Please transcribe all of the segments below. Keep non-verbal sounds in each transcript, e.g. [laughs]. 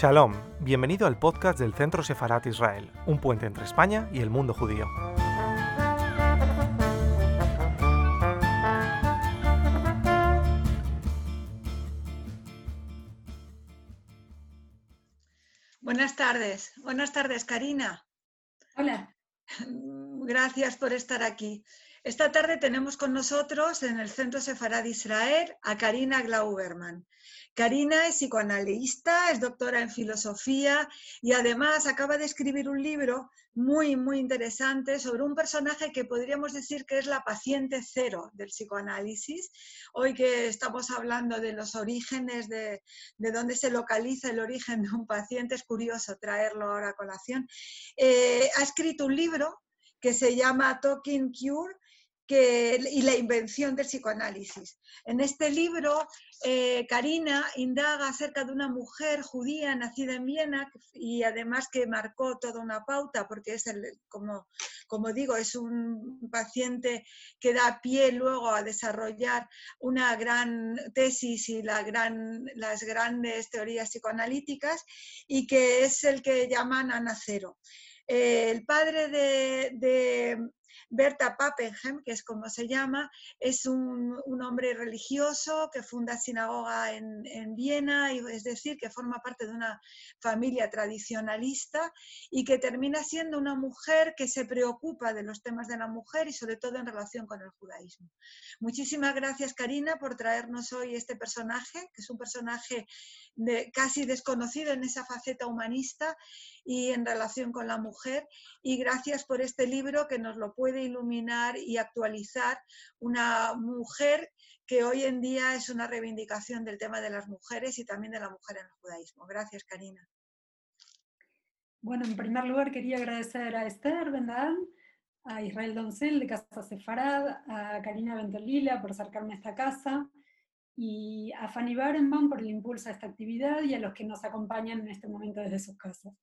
Shalom, bienvenido al podcast del Centro Sefarat Israel, un puente entre España y el mundo judío. Buenas tardes, buenas tardes Karina. Hola. Gracias por estar aquí. Esta tarde tenemos con nosotros en el Centro Sefarad Israel a Karina Glauberman. Karina es psicoanalista, es doctora en filosofía y además acaba de escribir un libro muy, muy interesante sobre un personaje que podríamos decir que es la paciente cero del psicoanálisis. Hoy que estamos hablando de los orígenes, de, de dónde se localiza el origen de un paciente, es curioso traerlo ahora a colación. Eh, ha escrito un libro que se llama Talking Cure, y la invención del psicoanálisis. En este libro, eh, Karina indaga acerca de una mujer judía nacida en Viena y además que marcó toda una pauta, porque es, el, como, como digo, es un paciente que da pie luego a desarrollar una gran tesis y la gran, las grandes teorías psicoanalíticas y que es el que llaman Anacero. Eh, el padre de, Berta Pappenheim, que es como se llama, es un, hombre religioso que funda sinagoga en, Viena, y, es decir, que forma parte de una familia tradicionalista y que termina siendo una mujer que se preocupa de los temas de la mujer y sobre todo en relación con el judaísmo. Muchísimas gracias, Karina, por traernos hoy este personaje, que es un personaje casi desconocido en esa faceta humanista y en relación con la mujer. Y gracias por este libro que nos lo puede iluminar y actualizar una mujer que hoy en día es una reivindicación del tema de las mujeres y también de la mujer en el judaísmo. Gracias, Karina. Bueno, en primer lugar quería agradecer a Esther Bendal, a Israel Doncel de Casa Sefarad, a Karina Ventolila por acercarme a esta casa y a Fanny Barenbaum por el impulso a esta actividad y a los que nos acompañan en este momento desde sus casas.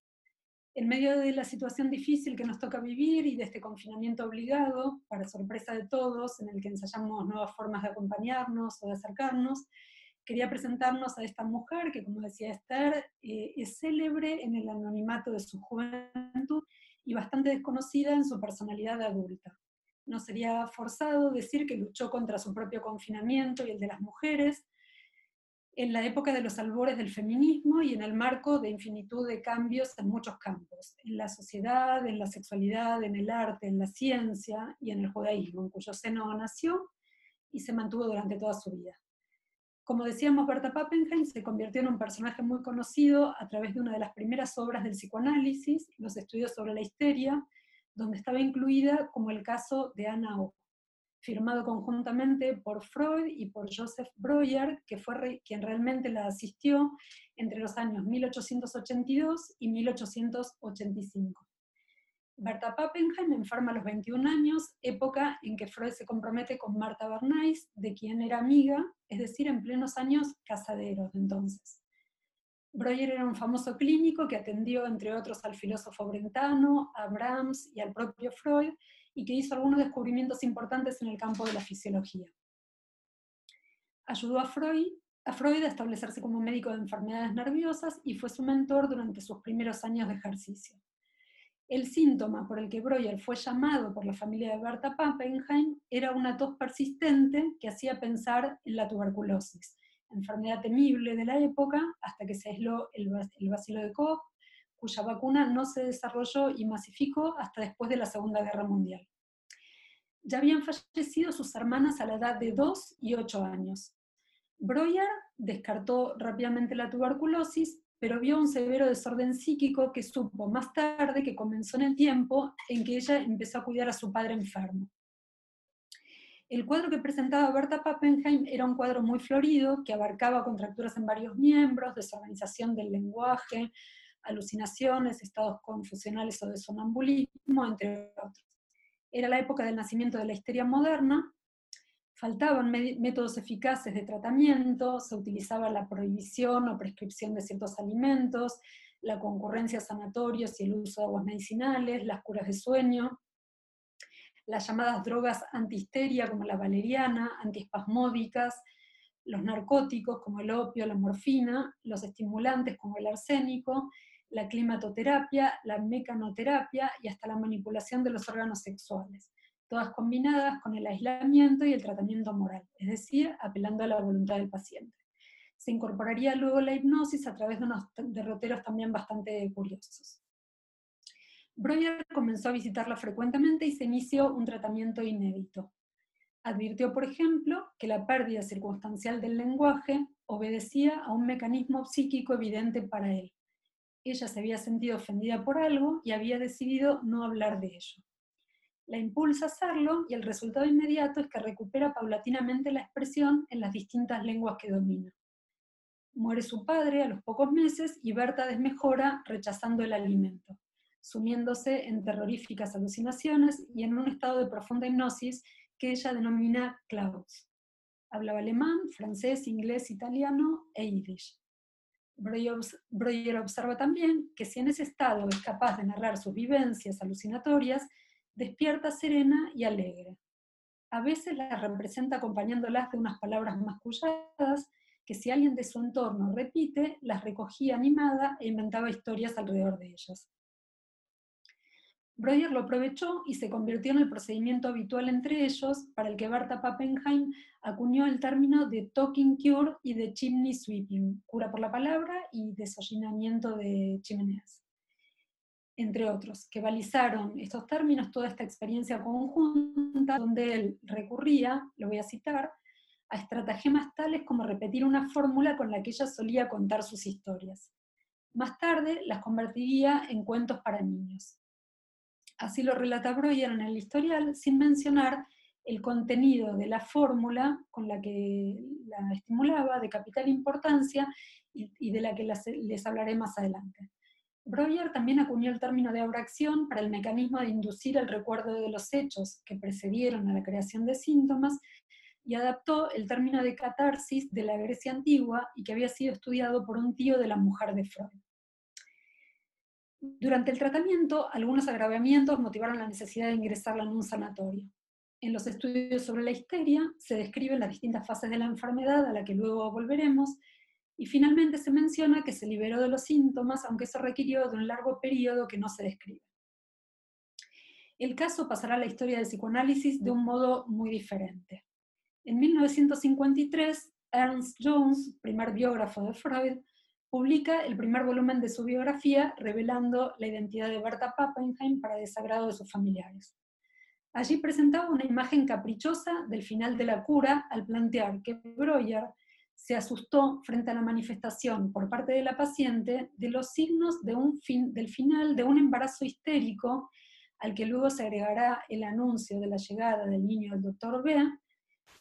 En medio de la situación difícil que nos toca vivir y de este confinamiento obligado, para sorpresa de todos, en el que ensayamos nuevas formas de acompañarnos o de acercarnos, quería presentarnos a esta mujer que, como decía Esther, eh, es célebre en el anonimato de su juventud y bastante desconocida en su personalidad adulta. No sería forzado decir que luchó contra su propio confinamiento y el de las mujeres en la época de los albores del feminismo y en el marco de infinitud de cambios en muchos campos, en la sociedad, en la sexualidad, en el arte, en la ciencia y en el judaísmo, en cuyo seno nació y se mantuvo durante toda su vida. Como decíamos, Berta Pappenheim se convirtió en un personaje muy conocido a través de una de las primeras obras del psicoanálisis, los estudios sobre la histeria, donde estaba incluida como el caso de Anna O, firmado conjuntamente por Freud y por Joseph Breuer, que fue quien realmente la asistió entre los años 1882 y 1885. Berta Pappenheim enferma a los 21 años, época en que Freud se compromete con Marta Bernays, de quien era amiga, es decir, en plenos años casaderos de entonces. Breuer era un famoso clínico que atendió, entre otros, al filósofo brentano, a Brahms y al propio Freud, y que hizo algunos descubrimientos importantes en el campo de la fisiología. Ayudó a Freud, a Freud a establecerse como médico de enfermedades nerviosas y fue su mentor durante sus primeros años de ejercicio. El síntoma por el que Breuer fue llamado por la familia de Berta Pappenheim era una tos persistente que hacía pensar en la tuberculosis enfermedad temible de la época, hasta que se aisló el, el bacilo de Koch, cuya vacuna no se desarrolló y masificó hasta después de la Segunda Guerra Mundial. Ya habían fallecido sus hermanas a la edad de 2 y 8 años. Breuer descartó rápidamente la tuberculosis, pero vio un severo desorden psíquico que supo más tarde que comenzó en el tiempo en que ella empezó a cuidar a su padre enfermo. El cuadro que presentaba Berta Pappenheim era un cuadro muy florido que abarcaba contracturas en varios miembros, desorganización del lenguaje, alucinaciones, estados confusionales o de sonambulismo, entre otros. Era la época del nacimiento de la histeria moderna, faltaban métodos eficaces de tratamiento, se utilizaba la prohibición o prescripción de ciertos alimentos, la concurrencia a sanatorios y el uso de aguas medicinales, las curas de sueño, las llamadas drogas antihisteria como la valeriana, antiespasmódicas, los narcóticos como el opio, la morfina, los estimulantes como el arsénico, la climatoterapia, la mecanoterapia y hasta la manipulación de los órganos sexuales, todas combinadas con el aislamiento y el tratamiento moral, es decir, apelando a la voluntad del paciente. Se incorporaría luego la hipnosis a través de unos derroteros también bastante curiosos. Breuer comenzó a visitarla frecuentemente y se inició un tratamiento inédito. Advirtió, por ejemplo, que la pérdida circunstancial del lenguaje obedecía a un mecanismo psíquico evidente para él. Ella se había sentido ofendida por algo y había decidido no hablar de ello. La impulsa a hacerlo y el resultado inmediato es que recupera paulatinamente la expresión en las distintas lenguas que domina. Muere su padre a los pocos meses y Berta desmejora rechazando el alimento sumiéndose en terroríficas alucinaciones y en un estado de profunda hipnosis que ella denomina Klaus. Hablaba alemán, francés, inglés, italiano e yiddish. Breuer observa también que si en ese estado es capaz de narrar sus vivencias alucinatorias, despierta serena y alegre. A veces las representa acompañándolas de unas palabras masculladas que si alguien de su entorno repite, las recogía animada e inventaba historias alrededor de ellas. Breuer lo aprovechó y se convirtió en el procedimiento habitual entre ellos, para el que Berta Pappenheim acuñó el término de talking cure y de chimney sweeping, cura por la palabra y desollinamiento de chimeneas, entre otros, que balizaron estos términos toda esta experiencia conjunta, donde él recurría, lo voy a citar, a estratagemas tales como repetir una fórmula con la que ella solía contar sus historias. Más tarde las convertiría en cuentos para niños. Así lo relata Breuer en el historial, sin mencionar el contenido de la fórmula con la que la estimulaba, de capital importancia, y, de la que les hablaré más adelante. Breuer también acuñó el término de auracción para el mecanismo de inducir el recuerdo de los hechos que precedieron a la creación de síntomas y adaptó el término de catarsis de la Grecia antigua y que había sido estudiado por un tío de la mujer de Freud. Durante el tratamiento, algunos agravamientos motivaron la necesidad de ingresarla en un sanatorio. En los estudios sobre la histeria se describen las distintas fases de la enfermedad a la que luego volveremos, y finalmente se menciona que se liberó de los síntomas, aunque eso requirió de un largo periodo que no se describe. El caso pasará a la historia del psicoanálisis de un modo muy diferente. En 1953, Ernst Jones, primer biógrafo de Freud, publica el primer volumen de su biografía revelando la identidad de Berta Pappenheim para desagrado de sus familiares. Allí presentaba una imagen caprichosa del final de la cura al plantear que Breuer se asustó frente a la manifestación por parte de la paciente de los signos del final de un embarazo histérico al que luego se agregará el anuncio de la llegada del niño del doctor B,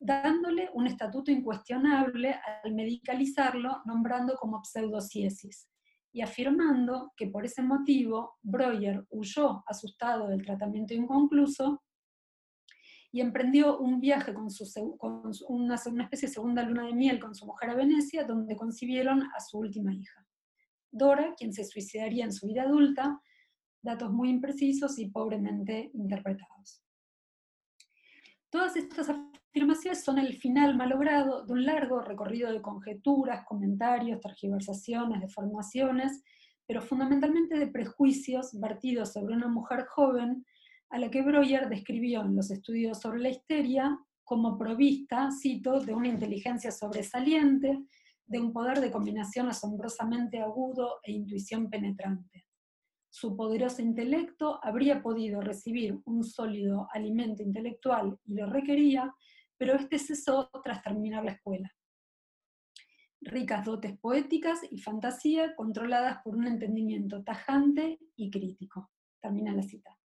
dándole un estatuto incuestionable al medicalizarlo, nombrando como pseudociesis, y afirmando que por ese motivo Breuer huyó asustado del tratamiento inconcluso y emprendió un viaje con, su, con una, una especie de segunda luna de miel con su mujer a Venecia, donde concibieron a su última hija. Dora, quien se suicidaría en su vida adulta, datos muy imprecisos y pobremente interpretados. Todas estas afirmaciones son el final malogrado de un largo recorrido de conjeturas, comentarios, tergiversaciones, deformaciones, pero fundamentalmente de prejuicios vertidos sobre una mujer joven a la que Breuer describió en los estudios sobre la histeria como provista, cito, de una inteligencia sobresaliente, de un poder de combinación asombrosamente agudo e intuición penetrante. Su poderoso intelecto habría podido recibir un sólido alimento intelectual y lo requería, pero este cesó tras terminar la escuela. Ricas dotes poéticas y fantasía controladas por un entendimiento tajante y crítico. Termina la cita.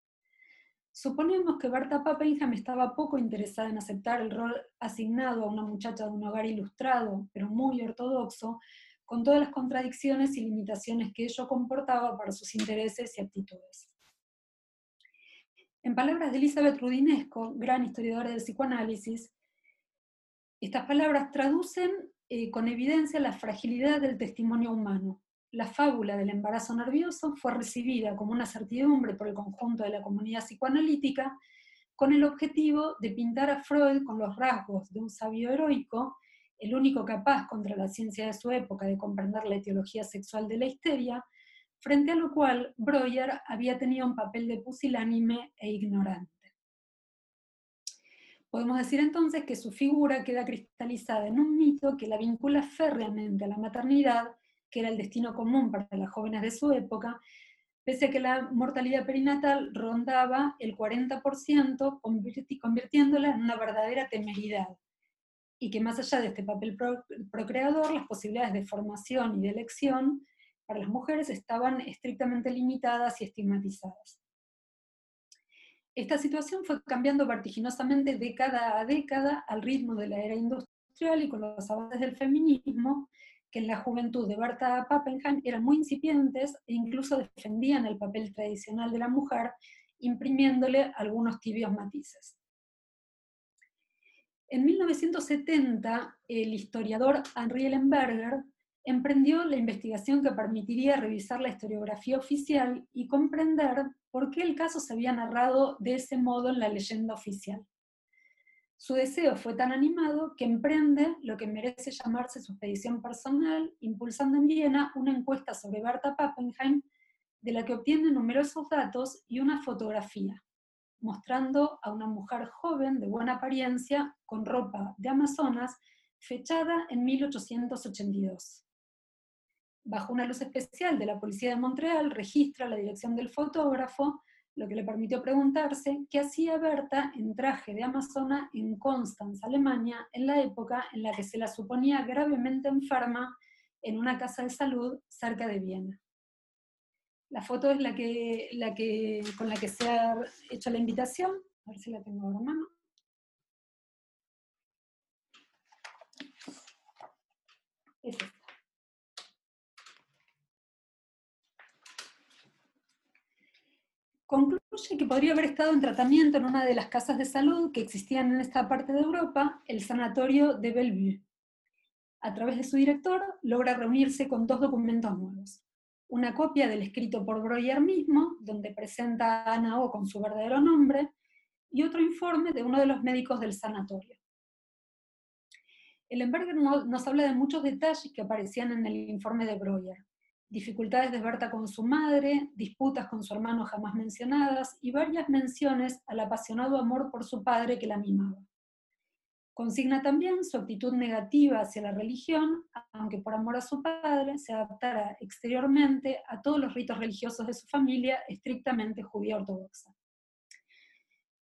Suponemos que Berta Pappenheim estaba poco interesada en aceptar el rol asignado a una muchacha de un hogar ilustrado, pero muy ortodoxo, con todas las contradicciones y limitaciones que ello comportaba para sus intereses y actitudes. En palabras de Elizabeth Rudinesco, gran historiadora del psicoanálisis, estas palabras traducen eh, con evidencia la fragilidad del testimonio humano. La fábula del embarazo nervioso fue recibida como una certidumbre por el conjunto de la comunidad psicoanalítica con el objetivo de pintar a Freud con los rasgos de un sabio heroico el único capaz contra la ciencia de su época de comprender la etiología sexual de la histeria, frente a lo cual Breuer había tenido un papel de pusilánime e ignorante. Podemos decir entonces que su figura queda cristalizada en un mito que la vincula férreamente a la maternidad, que era el destino común para las jóvenes de su época, pese a que la mortalidad perinatal rondaba el 40%, convirtiéndola en una verdadera temeridad, y que más allá de este papel procreador, las posibilidades de formación y de elección para las mujeres estaban estrictamente limitadas y estigmatizadas. Esta situación fue cambiando vertiginosamente década a década al ritmo de la era industrial y con los avances del feminismo, que en la juventud de Berta Pappenheim eran muy incipientes e incluso defendían el papel tradicional de la mujer, imprimiéndole algunos tibios matices. En 1970, el historiador Henri Ellenberger emprendió la investigación que permitiría revisar la historiografía oficial y comprender por qué el caso se había narrado de ese modo en la leyenda oficial. Su deseo fue tan animado que emprende lo que merece llamarse su expedición personal, impulsando en Viena una encuesta sobre Berta Pappenheim, de la que obtiene numerosos datos y una fotografía, mostrando a una mujer joven de buena apariencia, con ropa de Amazonas, fechada en 1882 bajo una luz especial de la Policía de Montreal, registra la dirección del fotógrafo, lo que le permitió preguntarse qué hacía Berta en traje de amazona en Constanz, Alemania, en la época en la que se la suponía gravemente enferma en una casa de salud cerca de Viena. La foto es la que, la que, con la que se ha hecho la invitación. A ver si la tengo ahora a mano. Es concluye que podría haber estado en tratamiento en una de las casas de salud que existían en esta parte de Europa, el sanatorio de Bellevue. A través de su director, logra reunirse con dos documentos nuevos. Una copia del escrito por Breuer mismo, donde presenta a Ana O con su verdadero nombre, y otro informe de uno de los médicos del sanatorio. El nos habla de muchos detalles que aparecían en el informe de Breuer, dificultades de Berta con su madre, disputas con su hermano jamás mencionadas y varias menciones al apasionado amor por su padre que la mimaba. Consigna también su actitud negativa hacia la religión, aunque por amor a su padre se adaptara exteriormente a todos los ritos religiosos de su familia estrictamente judía ortodoxa.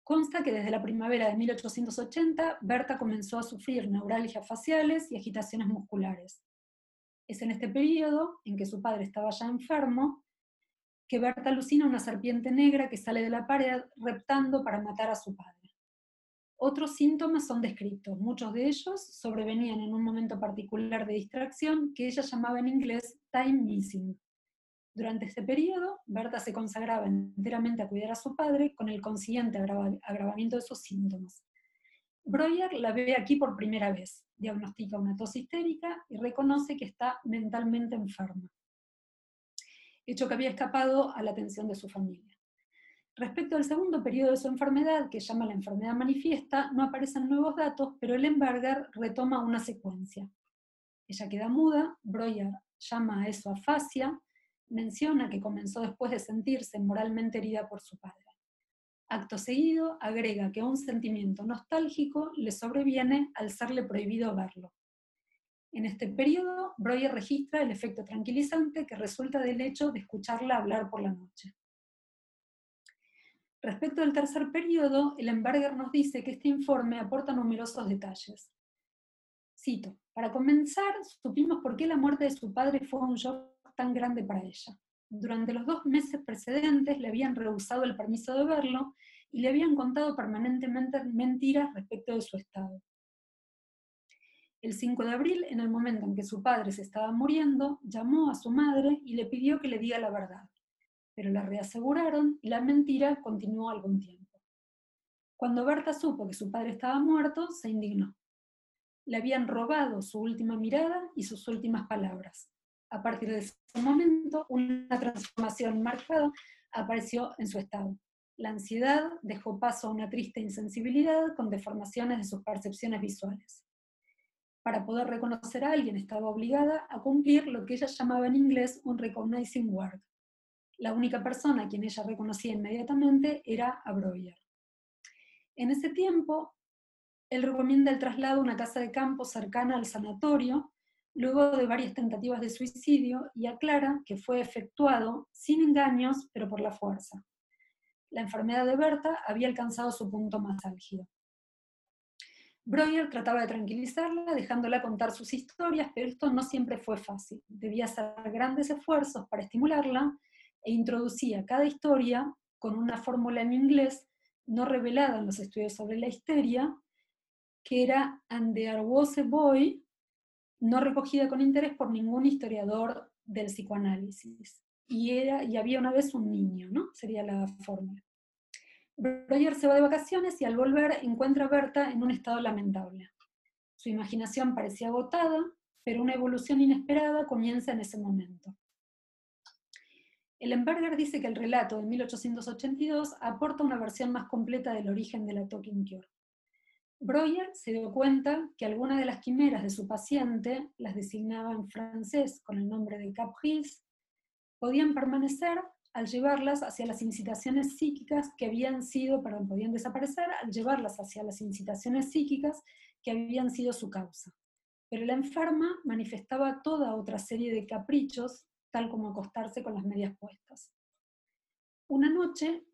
Consta que desde la primavera de 1880 Berta comenzó a sufrir neuralgias faciales y agitaciones musculares, es en este periodo, en que su padre estaba ya enfermo, que Berta alucina una serpiente negra que sale de la pared reptando para matar a su padre. Otros síntomas son descritos, muchos de ellos sobrevenían en un momento particular de distracción que ella llamaba en inglés time missing. Durante este periodo, Berta se consagraba enteramente a cuidar a su padre con el consiguiente agravamiento de sus síntomas. Breuer la ve aquí por primera vez, diagnostica una tos histérica y reconoce que está mentalmente enferma, hecho que había escapado a la atención de su familia. Respecto al segundo periodo de su enfermedad, que llama la enfermedad manifiesta, no aparecen nuevos datos, pero el Ellenberger retoma una secuencia. Ella queda muda, Breuer llama a eso afasia, menciona que comenzó después de sentirse moralmente herida por su padre. Acto seguido, agrega que un sentimiento nostálgico le sobreviene al serle prohibido verlo. En este periodo, Breuer registra el efecto tranquilizante que resulta del hecho de escucharla hablar por la noche. Respecto al tercer periodo, el Embarger nos dice que este informe aporta numerosos detalles. Cito, para comenzar, supimos por qué la muerte de su padre fue un shock tan grande para ella. Durante los dos meses precedentes le habían rehusado el permiso de verlo y le habían contado permanentemente mentiras respecto de su estado. El 5 de abril, en el momento en que su padre se estaba muriendo, llamó a su madre y le pidió que le diga la verdad, pero la reaseguraron y la mentira continuó algún tiempo. Cuando Berta supo que su padre estaba muerto, se indignó. Le habían robado su última mirada y sus últimas palabras. A partir de ese momento, una transformación marcada apareció en su estado. La ansiedad dejó paso a una triste insensibilidad con deformaciones de sus percepciones visuales. para poder reconocer a alguien estaba obligada a cumplir lo que ella llamaba en inglés un recognizing word. La única persona a quien ella reconocía inmediatamente era a. En ese tiempo, él recomienda el traslado a una casa de campo cercana al sanatorio, luego de varias tentativas de suicidio, y aclara que fue efectuado sin engaños, pero por la fuerza. La enfermedad de Berta había alcanzado su punto más álgido. Breuer trataba de tranquilizarla, dejándola contar sus historias, pero esto no siempre fue fácil. Debía hacer grandes esfuerzos para estimularla e introducía cada historia con una fórmula en inglés no revelada en los estudios sobre la histeria, que era And there was boy, no recogida con interés por ningún historiador del psicoanálisis. Y, era, y había una vez un niño, ¿no? Sería la fórmula. Breuer se va de vacaciones y al volver encuentra a Berta en un estado lamentable. Su imaginación parecía agotada, pero una evolución inesperada comienza en ese momento. Ellenberger dice que el relato de 1882 aporta una versión más completa del origen de la Talking Cure. Breuer se dio cuenta que algunas de las quimeras de su paciente, las designaba en francés con el nombre de Caprice, podían permanecer al llevarlas hacia las incitaciones psíquicas que habían sido, perdón, podían desaparecer al llevarlas hacia las incitaciones psíquicas que habían sido su causa. Pero la enferma manifestaba toda otra serie de caprichos, tal como acostarse con las medias puestas. Una noche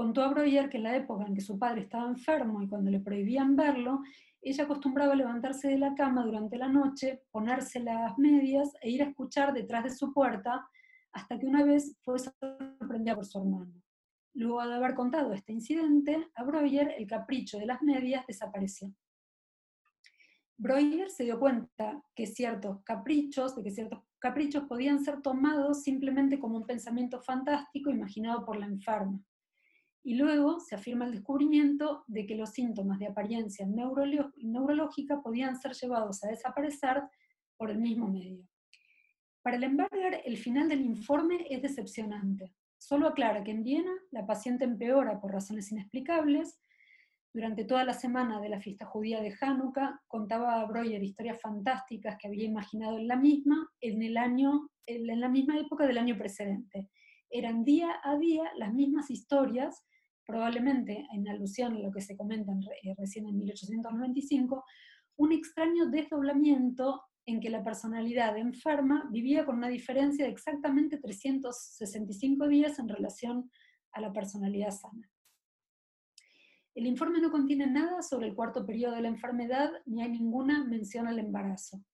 contó a Breuer que en la época en que su padre estaba enfermo y cuando le prohibían verlo, ella acostumbraba a levantarse de la cama durante la noche, ponerse las medias e ir a escuchar detrás de su puerta hasta que una vez fue sorprendida por su hermano. Luego de haber contado este incidente, a Breuer el capricho de las medias desapareció. Breuer se dio cuenta que ciertos caprichos, de que ciertos caprichos podían ser tomados simplemente como un pensamiento fantástico imaginado por la enferma. Y luego se afirma el descubrimiento de que los síntomas de apariencia neurológica podían ser llevados a desaparecer por el mismo medio. Para el Lemberger, el final del informe es decepcionante. Solo aclara que en Viena la paciente empeora por razones inexplicables. Durante toda la semana de la fiesta judía de Hanukkah contaba a Breuer historias fantásticas que había imaginado en la misma, en, el año, en la misma época del año precedente. Eran día a día las mismas historias, probablemente en alusión a lo que se comenta eh, recién en 1895, un extraño desdoblamiento en que la personalidad enferma vivía con una diferencia de exactamente 365 días en relación a la personalidad sana. El informe no contiene nada sobre el cuarto periodo de la enfermedad ni hay ninguna mención al embarazo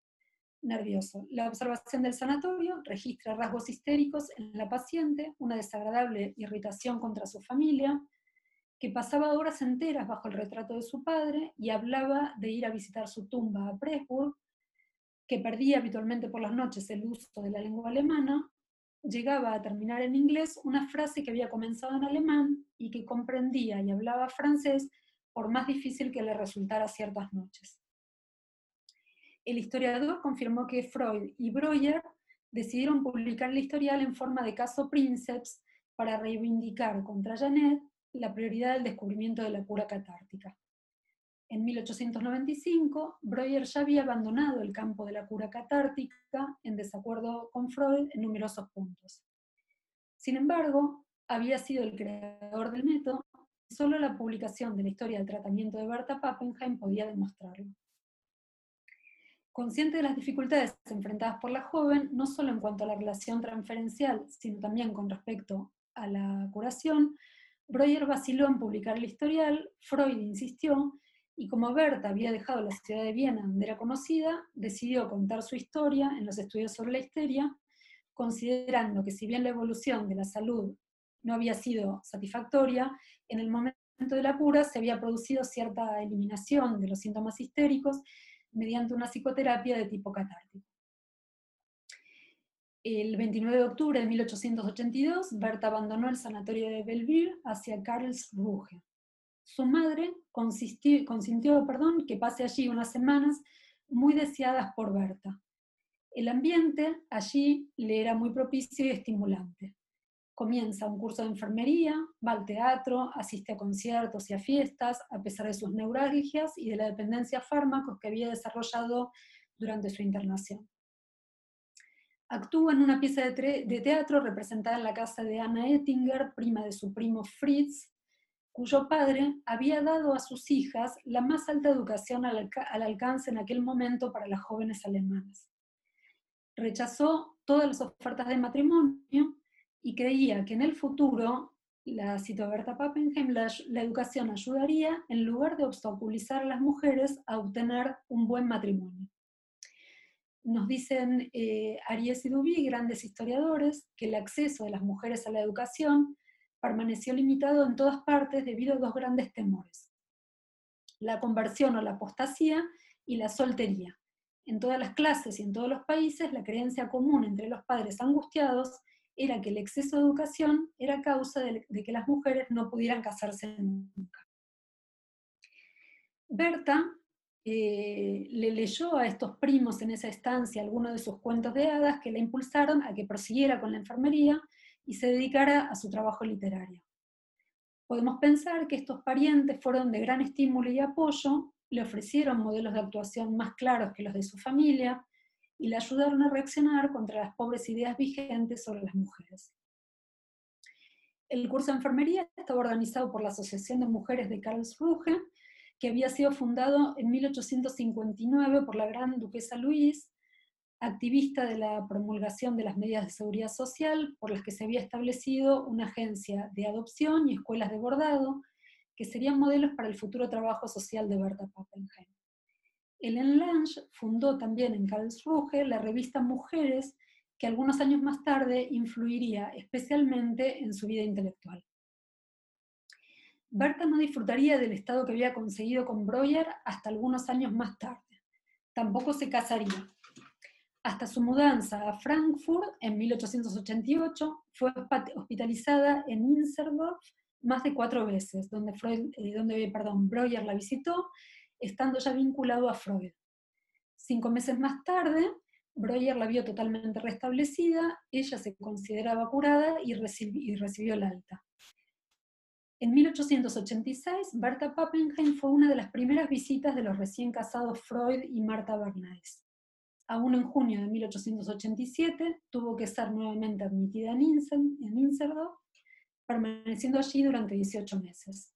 nervioso. La observación del sanatorio registra rasgos histéricos en la paciente, una desagradable irritación contra su familia, que pasaba horas enteras bajo el retrato de su padre y hablaba de ir a visitar su tumba a Pressburg, que perdía habitualmente por las noches el uso de la lengua alemana, llegaba a terminar en inglés una frase que había comenzado en alemán y que comprendía y hablaba francés por más difícil que le resultara ciertas noches. El historiador confirmó que Freud y Breuer decidieron publicar el historial en forma de caso Princeps para reivindicar contra Janet la prioridad del descubrimiento de la cura catártica. En 1895, Breuer ya había abandonado el campo de la cura catártica en desacuerdo con Freud en numerosos puntos. Sin embargo, había sido el creador del método y solo la publicación de la historia del tratamiento de Berta Pappenheim podía demostrarlo. Consciente de las dificultades enfrentadas por la joven, no solo en cuanto a la relación transferencial, sino también con respecto a la curación, Breuer vaciló en publicar el historial, Freud insistió, y como Berta había dejado la ciudad de Viena, donde era conocida, decidió contar su historia en los estudios sobre la histeria, considerando que si bien la evolución de la salud no había sido satisfactoria, en el momento de la cura se había producido cierta eliminación de los síntomas histéricos mediante una psicoterapia de tipo catártico. El 29 de octubre de 1882, Berta abandonó el sanatorio de Bellevue hacia Karlsruhe. Su madre consintió perdón, que pase allí unas semanas muy deseadas por Berta. El ambiente allí le era muy propicio y estimulante. Comienza un curso de enfermería, va al teatro, asiste a conciertos y a fiestas, a pesar de sus neuralgias y de la dependencia a fármacos que había desarrollado durante su internación. Actúa en una pieza de, teatro representada en la casa de Anna Ettinger, prima de su primo Fritz, cuyo padre había dado a sus hijas la más alta educación al, alcance en aquel momento para las jóvenes alemanas. Rechazó todas las ofertas de matrimonio y creía que en el futuro, la cito Berta Pappenheim, la, educación ayudaría en lugar de obstaculizar a las mujeres a obtener un buen matrimonio nos dicen eh, Aries y Duby, grandes historiadores, que el acceso de las mujeres a la educación permaneció limitado en todas partes debido a dos grandes temores, la conversión o la apostasía y la soltería. En todas las clases y en todos los países, la creencia común entre los padres angustiados era que el exceso de educación era causa de, que las mujeres no pudieran casarse nunca. Berta eh, le leyó a estos primos en esa estancia algunos de sus cuentos de hadas que la impulsaron a que prosiguiera con la enfermería y se dedicara a su trabajo literario. Podemos pensar que estos parientes fueron de gran estímulo y apoyo, le ofrecieron modelos de actuación más claros que los de su familia y le ayudaron a reaccionar contra las pobres ideas vigentes sobre las mujeres. El curso de enfermería estaba organizado por la Asociación de Mujeres de Karlsruhe que había sido fundado en 1859 por la gran duquesa Luis, activista de la promulgación de las medidas de seguridad social, por las que se había establecido una agencia de adopción y escuelas de bordado, que serían modelos para el futuro trabajo social de Berta Pappenheim. Ellen Lange fundó también en Karlsruhe la revista Mujeres, que algunos años más tarde influiría especialmente en su vida intelectual. Berta no disfrutaría del estado que había conseguido con Breuer hasta algunos años más tarde. Tampoco se casaría. Hasta su mudanza a Frankfurt en 1888 fue hospitalizada en Inserdorf más de cuatro veces, donde, Freud, eh, donde perdón, Breuer la visitó, estando ya vinculado a Freud. Cinco meses más tarde, Breuer la vio totalmente restablecida, ella se consideraba curada y, recibió el alta. En 1886, Berta Pappenheim fue una de las primeras visitas de los recién casados Freud y Marta Bernays. Aún en junio de 1887 tuvo que ser nuevamente admitida en, Inserdorf, permaneciendo allí durante 18 meses.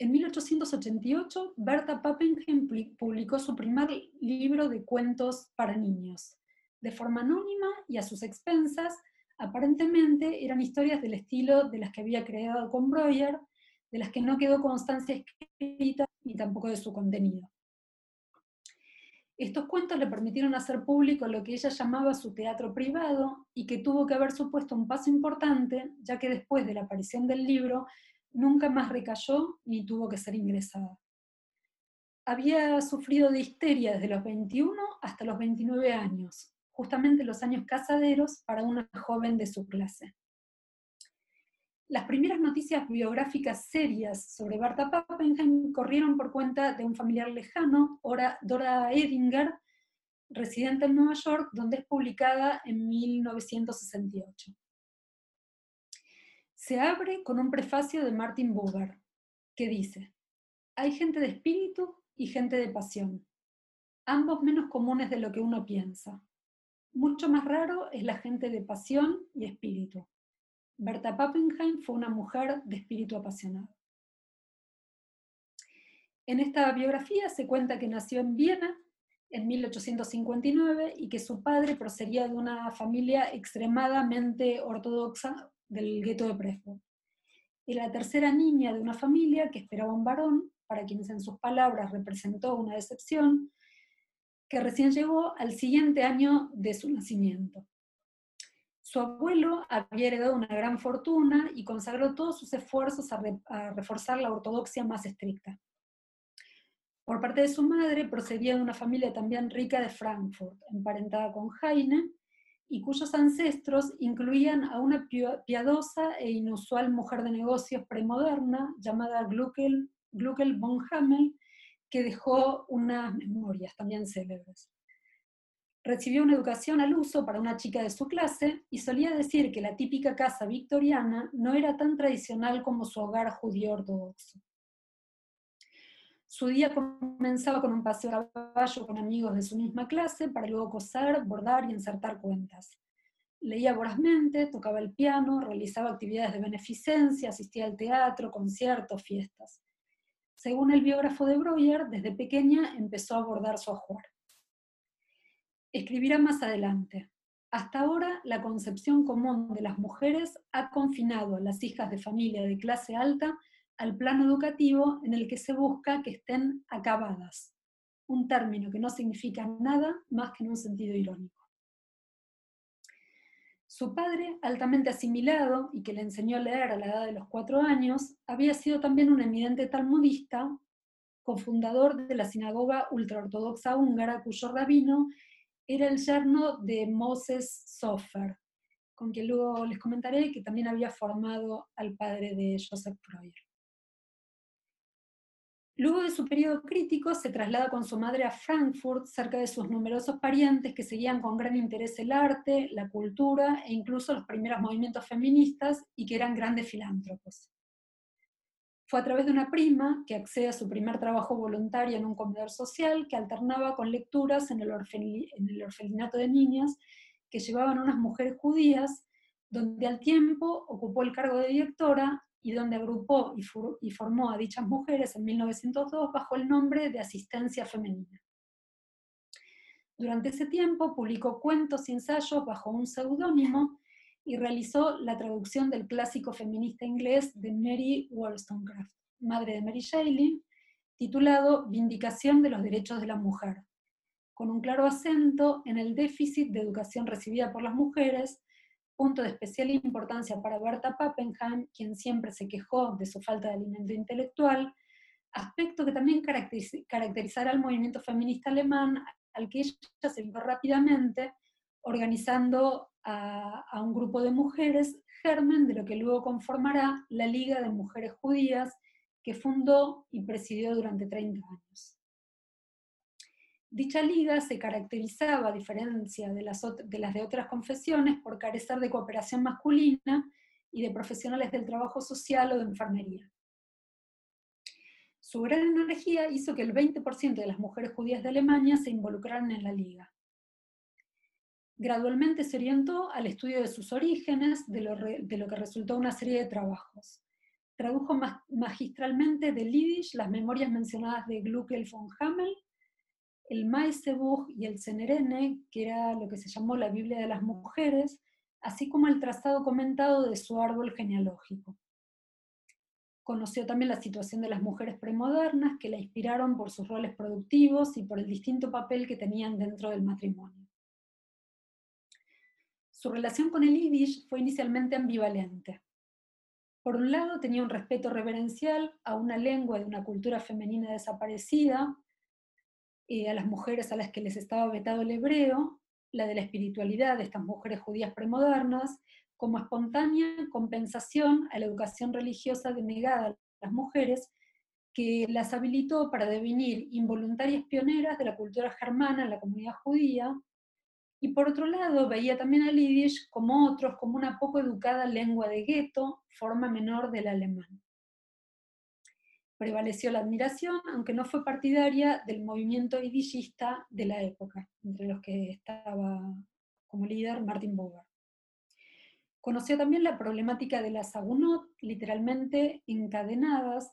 En 1888, Berta Pappenheim publicó su primer libro de cuentos para niños, de forma anónima y a sus expensas, aparentemente eran historias del estilo de las que había creado con Breuer, de las que no quedó constancia escrita ni tampoco de su contenido. Estos cuentos le permitieron hacer público lo que ella llamaba su teatro privado y que tuvo que haber supuesto un paso importante, ya que después de la aparición del libro nunca más recayó ni tuvo que ser ingresada. Había sufrido de histeria desde los 21 hasta los 29 años, justamente los años casaderos para una joven de su clase. Las primeras noticias biográficas serias sobre Berta Pappenheim corrieron por cuenta de un familiar lejano, Dora Edinger, residente en Nueva York, donde es publicada en 1968. Se abre con un prefacio de Martin Buber, que dice, hay gente de espíritu y gente de pasión, ambos menos comunes de lo que uno piensa. Mucho más raro es la gente de pasión y espíritu. Berta Pappenheim fue una mujer de espíritu apasionado. En esta biografía se cuenta que nació en Viena en 1859 y que su padre procedía de una familia extremadamente ortodoxa del gueto de Presburg. Era la tercera niña de una familia que esperaba un varón, para quienes en sus palabras representó una decepción, que recién llegó al siguiente año de su nacimiento. Su abuelo había heredado una gran fortuna y consagró todos sus esfuerzos a, reforzar la ortodoxia más estricta. Por parte de su madre procedía de una familia también rica de Frankfurt, emparentada con Heine, y cuyos ancestros incluían a una piadosa e inusual mujer de negocios premoderna llamada Gluckel, Gluckel von Hamel, que dejó unas memorias también célebres. Recibió una educación al uso para una chica de su clase y solía decir que la típica casa victoriana no era tan tradicional como su hogar judío ortodoxo. Su día comenzaba con un paseo a caballo con amigos de su misma clase para luego coser, bordar y insertar cuentas. Leía vorazmente, tocaba el piano, realizaba actividades de beneficencia, asistía al teatro, conciertos, fiestas. Según el biógrafo de Breuer, desde pequeña empezó a abordar su ajuar. Escribirá más adelante. Hasta ahora, la concepción común de las mujeres ha confinado a las hijas de familia de clase alta al plano educativo en el que se busca que estén acabadas, un término que no significa nada más que en un sentido irónico. Su padre, altamente asimilado y que le enseñó a leer a la edad de los cuatro años, había sido también un eminente talmudista, cofundador de la sinagoga ultraortodoxa húngara, cuyo rabino era el yerno de Moses Sofer, con quien luego les comentaré que también había formado al padre de Joseph Breuer. Luego de su periodo crítico, se traslada con su madre a Frankfurt, cerca de sus numerosos parientes que seguían con gran interés el arte, la cultura e incluso los primeros movimientos feministas y que eran grandes filántropos. Fue a través de una prima que accede a su primer trabajo voluntario en un comedor social que alternaba con lecturas en el, en el orfelinato de niñas que llevaban unas mujeres judías, donde al tiempo ocupó el cargo de directora y donde agrupó y, formó a dichas mujeres en 1902 bajo el nombre de Asistencia Femenina. Durante ese tiempo publicó cuentos y ensayos bajo un seudónimo y realizó la traducción del clásico feminista inglés de Mary Wollstonecraft, madre de Mary Shelley, titulado Vindicación de los Derechos de la Mujer, con un claro acento en el déficit de educación recibida por las mujeres punto de especial importancia para Berta Pappenheim, quien siempre se quejó de su falta de alimento intelectual, aspecto que también caracterizará al movimiento feminista alemán, al que ella se vio rápidamente, organizando a, a, un grupo de mujeres, germen de lo que luego conformará la Liga de Mujeres Judías, que fundó y presidió durante 30 años. Dicha liga se caracterizaba, a diferencia de las, de de otras confesiones, por carecer de cooperación masculina y de profesionales del trabajo social o de enfermería. Su gran energía hizo que el 20% de las mujeres judías de Alemania se involucraran en la liga. Gradualmente se orientó al estudio de sus orígenes, de lo, de que resultó una serie de trabajos. Tradujo magistralmente del Yiddish las memorias mencionadas de Gluckel von Hamel, el Maesebuch y el Senerene, que era lo que se llamó la Biblia de las Mujeres, así como el trazado comentado de su árbol genealógico. Conoció también la situación de las mujeres premodernas que la inspiraron por sus roles productivos y por el distinto papel que tenían dentro del matrimonio. Su relación con el Yiddish fue inicialmente ambivalente. Por un lado, tenía un respeto reverencial a una lengua de una cultura femenina desaparecida, eh, a las mujeres a las que les estaba vetado el hebreo, la de la espiritualidad de estas mujeres judías premodernas, como espontánea compensación a la educación religiosa denegada a las mujeres, que las habilitó para devenir involuntarias pioneras de la cultura germana en la comunidad judía, y por otro lado veía también al yiddish como otros, como una poco educada lengua de gueto, forma menor del alemán prevaleció la admiración, aunque no fue partidaria del movimiento idillista de la época, entre los que estaba como líder Martin Buber. Conoció también la problemática de las agunot, literalmente encadenadas,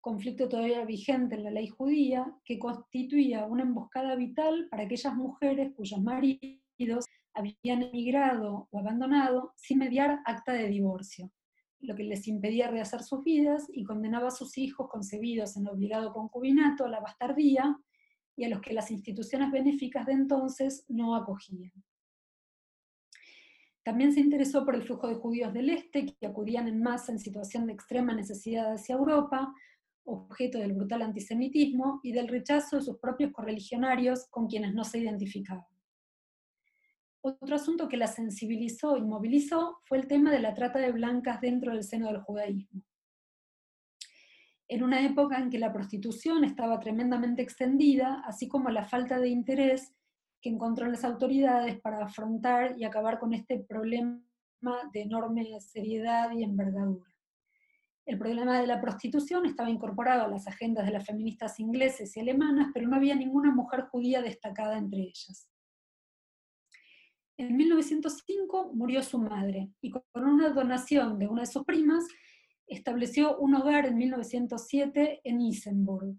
conflicto todavía vigente en la ley judía, que constituía una emboscada vital para aquellas mujeres cuyos maridos habían emigrado o abandonado sin mediar acta de divorcio lo que les impedía rehacer sus vidas y condenaba a sus hijos concebidos en obligado concubinato a la bastardía y a los que las instituciones benéficas de entonces no acogían. También se interesó por el flujo de judíos del este que acudían en masa en situación de extrema necesidad hacia Europa, objeto del brutal antisemitismo y del rechazo de sus propios correligionarios con quienes no se identificaban. Otro asunto que la sensibilizó y movilizó fue el tema de la trata de blancas dentro del seno del judaísmo. En una época en que la prostitución estaba tremendamente extendida, así como la falta de interés que encontró las autoridades para afrontar y acabar con este problema de enorme seriedad y envergadura. El problema de la prostitución estaba incorporado a las agendas de las feministas ingleses y alemanas, pero no había ninguna mujer judía destacada entre ellas. En 1905 murió su madre y con una donación de una de sus primas estableció un hogar en 1907 en Isenburg,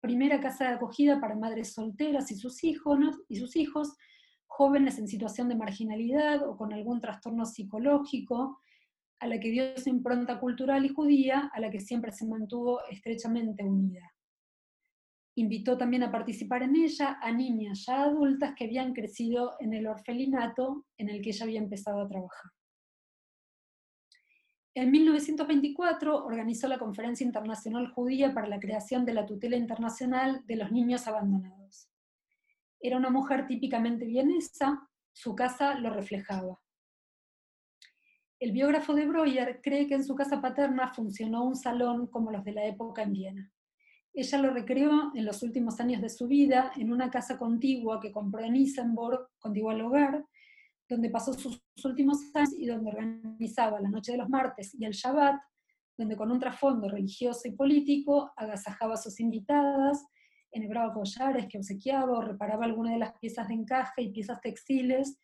primera casa de acogida para madres solteras y sus hijos, y sus hijos jóvenes en situación de marginalidad o con algún trastorno psicológico, a la que dio su impronta cultural y judía, a la que siempre se mantuvo estrechamente unida. Invitó también a participar en ella a niñas ya adultas que habían crecido en el orfelinato en el que ella había empezado a trabajar. En 1924 organizó la Conferencia Internacional Judía para la creación de la tutela internacional de los niños abandonados. Era una mujer típicamente vienesa, su casa lo reflejaba. El biógrafo de Breuer cree que en su casa paterna funcionó un salón como los de la época en Viena. Ella lo recreó en los últimos años de su vida en una casa contigua que compró en Isenburg, contigua al hogar, donde pasó sus últimos años y donde organizaba la noche de los martes y el Shabbat, donde con un trasfondo religioso y político agasajaba a sus invitadas, enhebraba collares que obsequiaba o reparaba algunas de las piezas de encaje y piezas textiles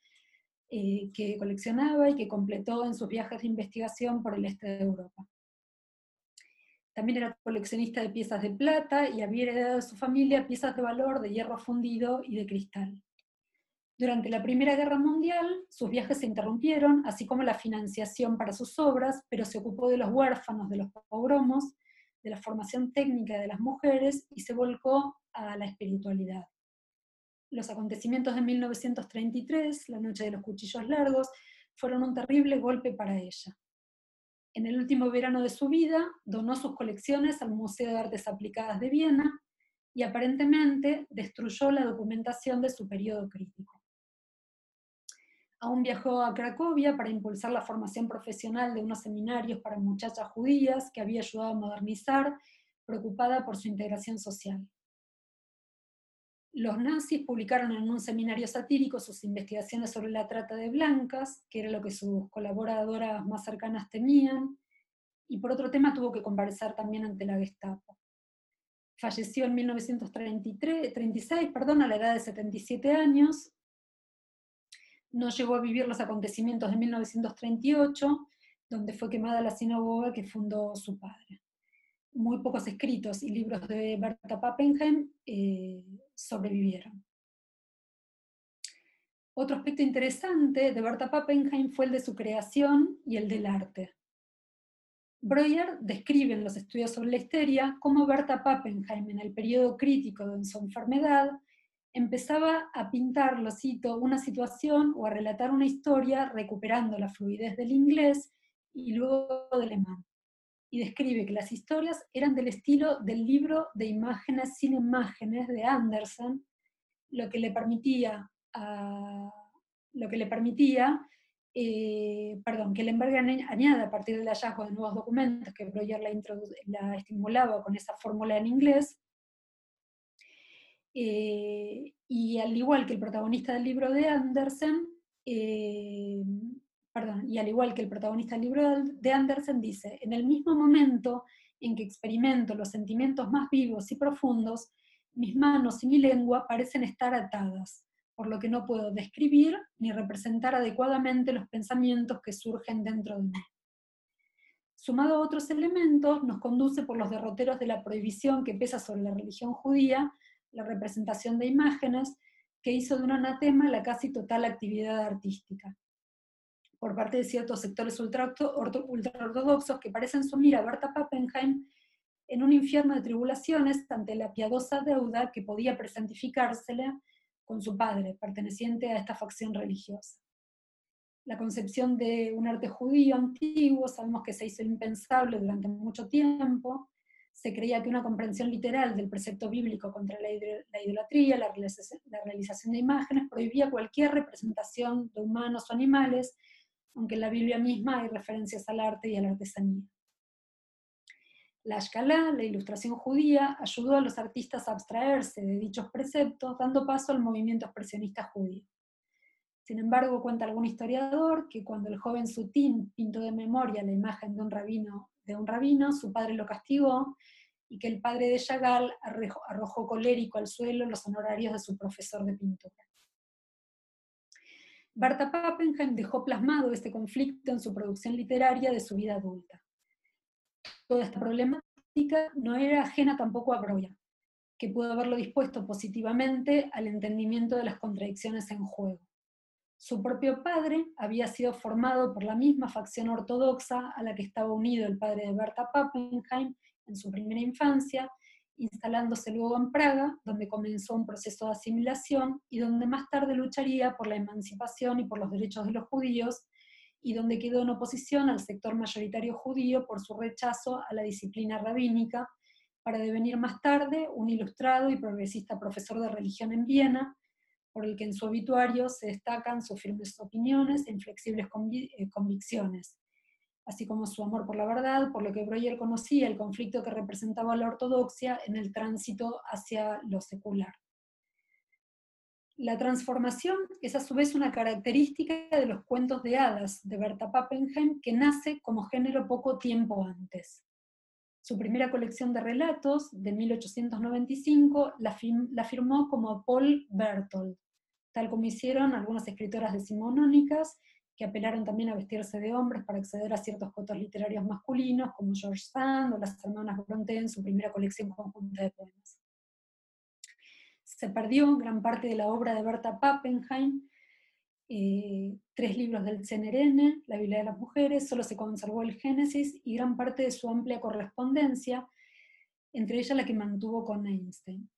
eh, que coleccionaba y que completó en sus viajes de investigación por el este de Europa. También era coleccionista de piezas de plata y había heredado de su familia piezas de valor de hierro fundido y de cristal. Durante la Primera Guerra Mundial, sus viajes se interrumpieron, así como la financiación para sus obras, pero se ocupó de los huérfanos, de los pogromos, de la formación técnica de las mujeres y se volcó a la espiritualidad. Los acontecimientos de 1933, la noche de los cuchillos largos, fueron un terrible golpe para ella. En el último verano de su vida, donó sus colecciones al Museo de Artes Aplicadas de Viena y aparentemente destruyó la documentación de su periodo crítico. Aún viajó a Cracovia para impulsar la formación profesional de unos seminarios para muchachas judías que había ayudado a modernizar, preocupada por su integración social. Los nazis publicaron en un seminario satírico sus investigaciones sobre la trata de blancas, que era lo que sus colaboradoras más cercanas temían, y por otro tema tuvo que comparecer también ante la Gestapo. Falleció en 1936 perdón, a la edad de 77 años. No llegó a vivir los acontecimientos de 1938, donde fue quemada la sinagoga que fundó su padre muy pocos escritos y libros de Berta Pappenheim eh, sobrevivieron. Otro aspecto interesante de Berta Pappenheim fue el de su creación y el del arte. Breuer describe en los estudios sobre la histeria cómo Berta Pappenheim, en el periodo crítico de su enfermedad, empezaba a pintar, lo cito, una situación o a relatar una historia recuperando la fluidez del inglés y luego del alemán y describe que las historias eran del estilo del libro de imágenes sin imágenes de Andersen, lo que le permitía, lo que le permitía eh, perdón, que Lemberg añade a partir del hallazgo de nuevos documentos que Breuer la, la estimulaba con esa fórmula en inglés, eh, y al igual que el protagonista del libro de Andersen, eh, y al igual que el protagonista del libro de Andersen dice, en el mismo momento en que experimento los sentimientos más vivos y profundos, mis manos y mi lengua parecen estar atadas, por lo que no puedo describir ni representar adecuadamente los pensamientos que surgen dentro de mí. Sumado a otros elementos, nos conduce por los derroteros de la prohibición que pesa sobre la religión judía, la representación de imágenes, que hizo de un anatema la casi total actividad artística por parte de ciertos sectores ultraortodoxos que parecen sumir a Berta Pappenheim en un infierno de tribulaciones ante la piadosa deuda que podía presentificársele con su padre, perteneciente a esta facción religiosa. La concepción de un arte judío antiguo, sabemos que se hizo impensable durante mucho tiempo, se creía que una comprensión literal del precepto bíblico contra la, idolatría, la realización de imágenes, prohibía cualquier representación de humanos o animales aunque en la Biblia misma hay referencias al arte y a la artesanía. La Ashkalá, la ilustración judía, ayudó a los artistas a abstraerse de dichos preceptos, dando paso al movimiento expresionista judío. Sin embargo, cuenta algún historiador que cuando el joven Sutín pintó de memoria la imagen de un rabino, de un rabino su padre lo castigó y que el padre de Chagall arrojó colérico al suelo los honorarios de su profesor de pintura. Berta Pappenheim dejó plasmado este conflicto en su producción literaria de su vida adulta. Toda esta problemática no era ajena tampoco a Broya, que pudo haberlo dispuesto positivamente al entendimiento de las contradicciones en juego. Su propio padre había sido formado por la misma facción ortodoxa a la que estaba unido el padre de Berta Pappenheim en su primera infancia, instalándose luego en Praga, donde comenzó un proceso de asimilación y donde más tarde lucharía por la emancipación y por los derechos de los judíos, y donde quedó en oposición al sector mayoritario judío por su rechazo a la disciplina rabínica, para devenir más tarde un ilustrado y progresista profesor de religión en Viena, por el que en su obituario se destacan sus firmes opiniones e inflexibles eh, convicciones, así como su amor por la verdad, por lo que Breuer conocía el conflicto que representaba la ortodoxia en el tránsito hacia lo secular. La transformación es a su vez una característica de los cuentos de hadas de Berta Pappenheim que nace como género poco tiempo antes. Su primera colección de relatos, de 1895, la, firmó como Paul Bertold, tal como hicieron algunas escritoras decimonónicas que apelaron también a vestirse de hombres para acceder a ciertos cotos literarios masculinos, como George Sand o las hermanas Bronte en su primera colección conjunta de poemas. Se perdió gran parte de la obra de Berta Pappenheim, eh, tres libros del CNRN, La Biblia de las Mujeres, solo se conservó el Génesis y gran parte de su amplia correspondencia, entre ellas la que mantuvo con Einstein.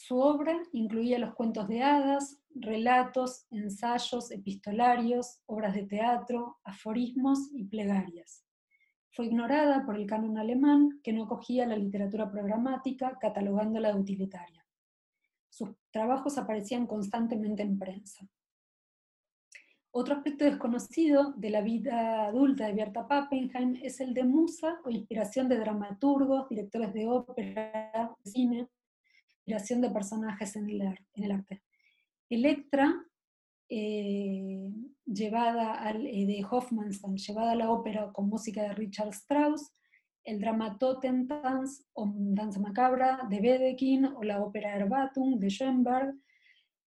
Su obra incluía los cuentos de hadas, relatos, ensayos, epistolarios, obras de teatro, aforismos y plegarias. Fue ignorada por el canon alemán, que no acogía la literatura programática, catalogándola de utilitaria. Sus trabajos aparecían constantemente en prensa. Otro aspecto desconocido de la vida adulta de Berta Pappenheim es el de musa o inspiración de dramaturgos, directores de ópera, de cine, inspiración de personajes en el, arte. Electra, eh, llevada eh, de Hofmannsthal, llevada a la ópera con música de Richard Strauss, el drama Totentanz o Danza Macabra de Wedekind o la ópera Erbatum de Schoenberg,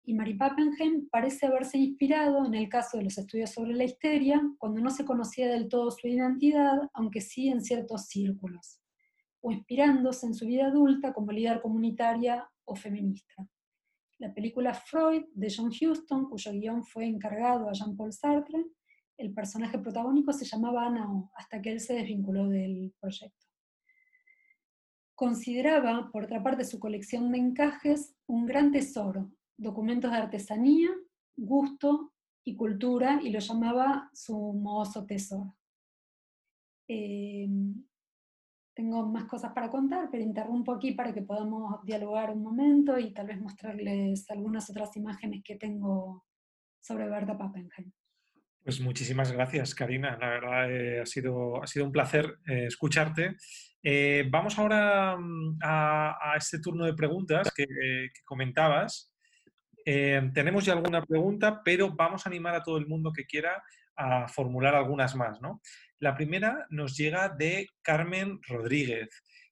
y Mary Pappenheim parece haberse inspirado en el caso de los estudios sobre la histeria, cuando no se conocía del todo su identidad, aunque sí en ciertos círculos, o inspirándose en su vida adulta como líder comunitaria o feminista. La película Freud de John Huston, cuyo guion fue encargado a Jean-Paul Sartre, el personaje protagónico se llamaba Anao, hasta que él se desvinculó del proyecto. Consideraba, por otra parte, su colección de encajes un gran tesoro, documentos de artesanía, gusto y cultura, y lo llamaba su mozo tesoro. Eh, tengo más cosas para contar, pero interrumpo aquí para que podamos dialogar un momento y tal vez mostrarles algunas otras imágenes que tengo sobre Berta Pappenheim. Pues muchísimas gracias, Karina. La verdad eh, ha, sido, ha sido un placer eh, escucharte. Eh, vamos ahora mm, a, este turno de preguntas que, que comentabas. tenemos ya alguna pregunta, pero vamos a animar a todo el mundo que quiera a formular algunas más. ¿no? La primera nos llega de Carmen Rodríguez,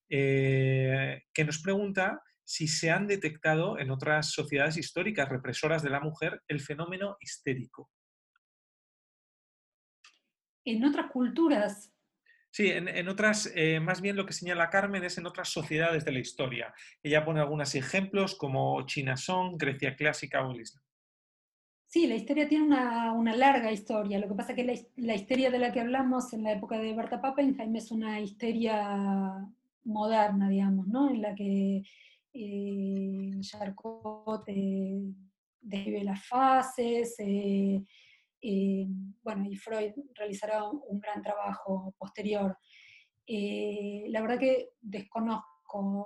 eh, que nos pregunta si se han detectado en otras sociedades históricas represoras de la mujer el fenómeno histérico. En otras culturas. Sí, en, otras, eh, más bien lo que señala Carmen es en otras sociedades de la historia. Ella pone algunos ejemplos como China Song, Grecia clásica o el Islam. Sí, la historia tiene una, larga historia. Lo que pasa es que la, historia de la que hablamos en la época de Berta Pappenheim es una histeria moderna, digamos, ¿no? En la que eh, Charcot eh, describe las fases, eh, eh, bueno, y Freud realizará un, gran trabajo posterior. la verdad que desconozco con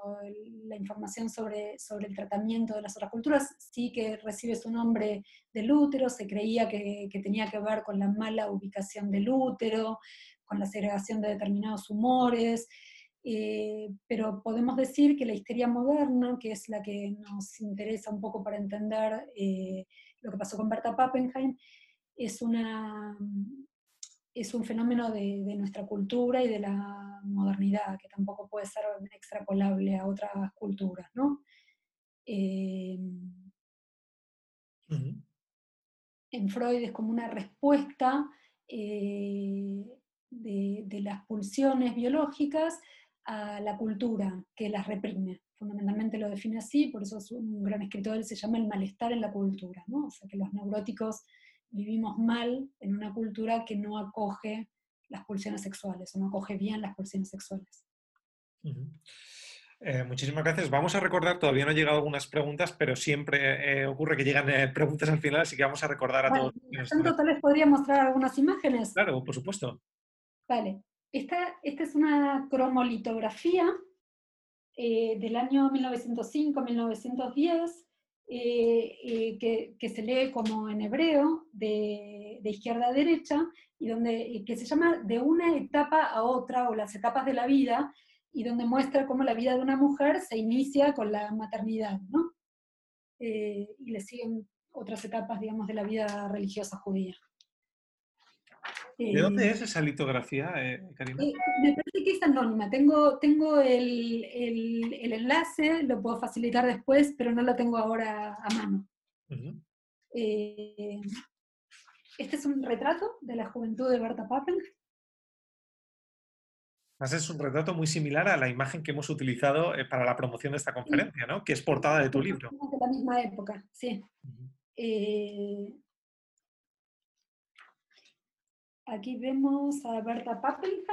la información sobre, sobre el tratamiento de las otras culturas, sí que recibe su nombre del útero, se creía que, tenía que ver con la mala ubicación del útero, con la segregación de determinados humores, eh, pero podemos decir que la histeria moderna, que es la que nos interesa un poco para entender eh, lo que pasó con Berta Pappenheim, es, una, es un fenómeno de, nuestra cultura y de la modernidad, que tampoco puede ser extrapolable a otras culturas, ¿no? Eh, en Freud es como una respuesta eh, de, las pulsiones biológicas a la cultura que las reprime. Fundamentalmente lo define así, por eso es un gran escritor, él se llama el malestar en la cultura, ¿no? O sea que los neuróticos vivimos mal en una cultura que no acoge las pulsiones sexuales o no acoge bien las pulsiones sexuales. Eh, muchísimas gracias. Vamos a recordar, todavía no han llegado algunas preguntas, pero siempre eh, ocurre que llegan eh, preguntas al final, así que vamos a recordar a todos. Tanto, tal vez podría mostrar algunas imágenes. Claro, por supuesto. Vale. Esta, esta es una cromolitografía del año 1905-1910 eh, eh, que, se lee como en hebreo, de, de izquierda a derecha, y donde, que se llama De una etapa a otra, o las etapas de la vida, y donde muestra cómo la vida de una mujer se inicia con la maternidad, ¿no? Eh, y le siguen otras etapas, digamos, de la vida religiosa judía. ¿De dónde es esa litografía, eh, Karina? Eh, me parece que es anónima. Tengo, tengo el, el, enlace, lo puedo facilitar después, pero no lo tengo ahora a mano. Eh, este es un retrato de la juventud de Berta Papen. Es un retrato muy similar a la imagen que hemos utilizado para la promoción de esta conferencia, ¿no? Que es portada de tu libro. De la misma época, sí. Aquí vemos a Berta Pappenheim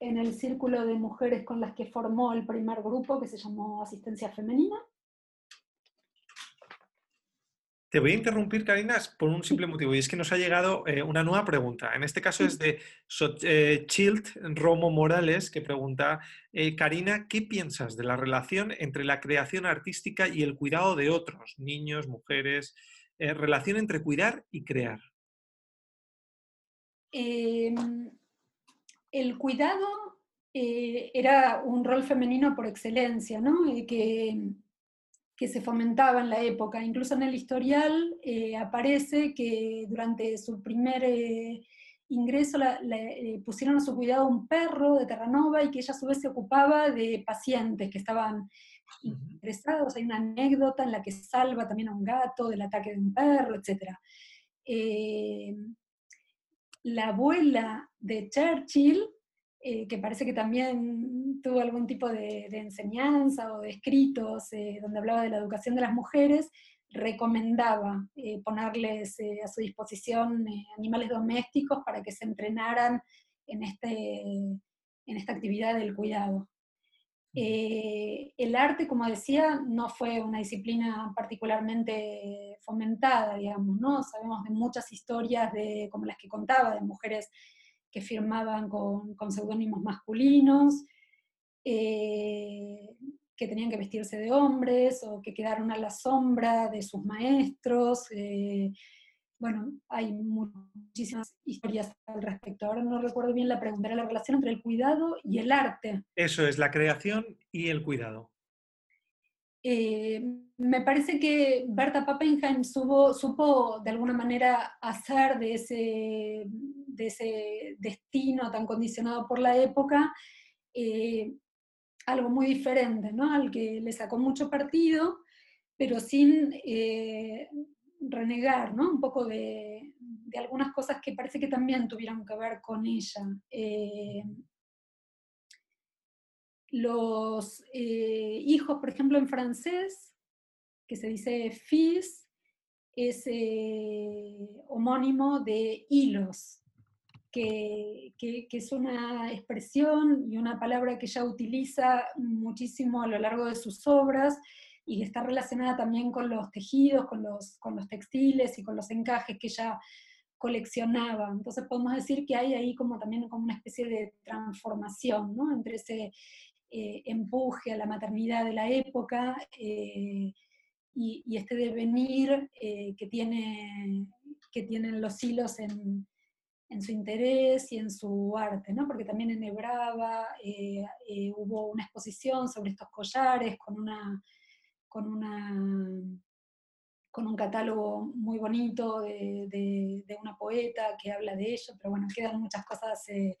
en el círculo de mujeres con las que formó el primer grupo que se llamó Asistencia Femenina. Te voy a interrumpir, Karina, por un simple motivo, y es que nos ha llegado eh, una nueva pregunta. En este caso es de eh, Chilt Romo Morales, que pregunta, eh, Karina, ¿qué piensas de la relación entre la creación artística y el cuidado de otros, niños, mujeres, relación entre cuidar y crear? Em, el cuidado eh, era un rol femenino por excelencia, ¿no? que, que, se fomentaba en la época. Incluso en el historial eh, aparece que durante su primer eh, ingreso pusieron a su cuidado un perro de Terranova y que ella a su vez se ocupaba de pacientes que estaban interesados. Hay una anécdota en la que salva también a un gato del ataque de un perro, etc la abuela de Churchill, eh, que parece que también tuvo algún tipo de, enseñanza o de escritos eh, donde hablaba de la educación de las mujeres, recomendaba eh, ponerles a su disposición animales domésticos para que se entrenaran en, este, en esta actividad del cuidado. Eh, el arte, como decía, no fue una disciplina particularmente fomentada, digamos, ¿no? Sabemos de muchas historias de, como las que contaba, de mujeres que firmaban con, con seudónimos masculinos, eh, que tenían que vestirse de hombres o que quedaron a la sombra de sus maestros. Eh, bueno, hay muchísimas historias al respecto. Ahora no recuerdo bien la pregunta, era la relación entre el cuidado y el arte. Eso es, la creación y el cuidado. Eh, me parece que Berta Pappenheim supo, de alguna manera hacer de ese, de ese destino tan condicionado por la época eh, algo muy diferente, ¿no? al que le sacó mucho partido, pero sin eh, renegar, ¿no? Un poco de, algunas cosas que parece que también tuvieron que ver con ella. Eh, los eh, hijos, por ejemplo, en francés, que se dice fils, es eh, homónimo de hilos, que, que, es una expresión y una palabra que ella utiliza muchísimo a lo largo de sus obras y está relacionada también con los tejidos, con los, con los textiles y con los encajes que ella coleccionaba. Entonces podemos decir que hay ahí como también como una especie de transformación ¿no? entre ese eh, empuje a la maternidad de la época eh, y, este devenir eh, que, tiene, que tienen los hilos en, en, su interés y en su arte, ¿no? porque también en Ebrava hubo una exposición sobre estos collares con una con una, con un catálogo muy bonito de, una poeta que habla de ello, pero bueno, quedan muchas cosas eh,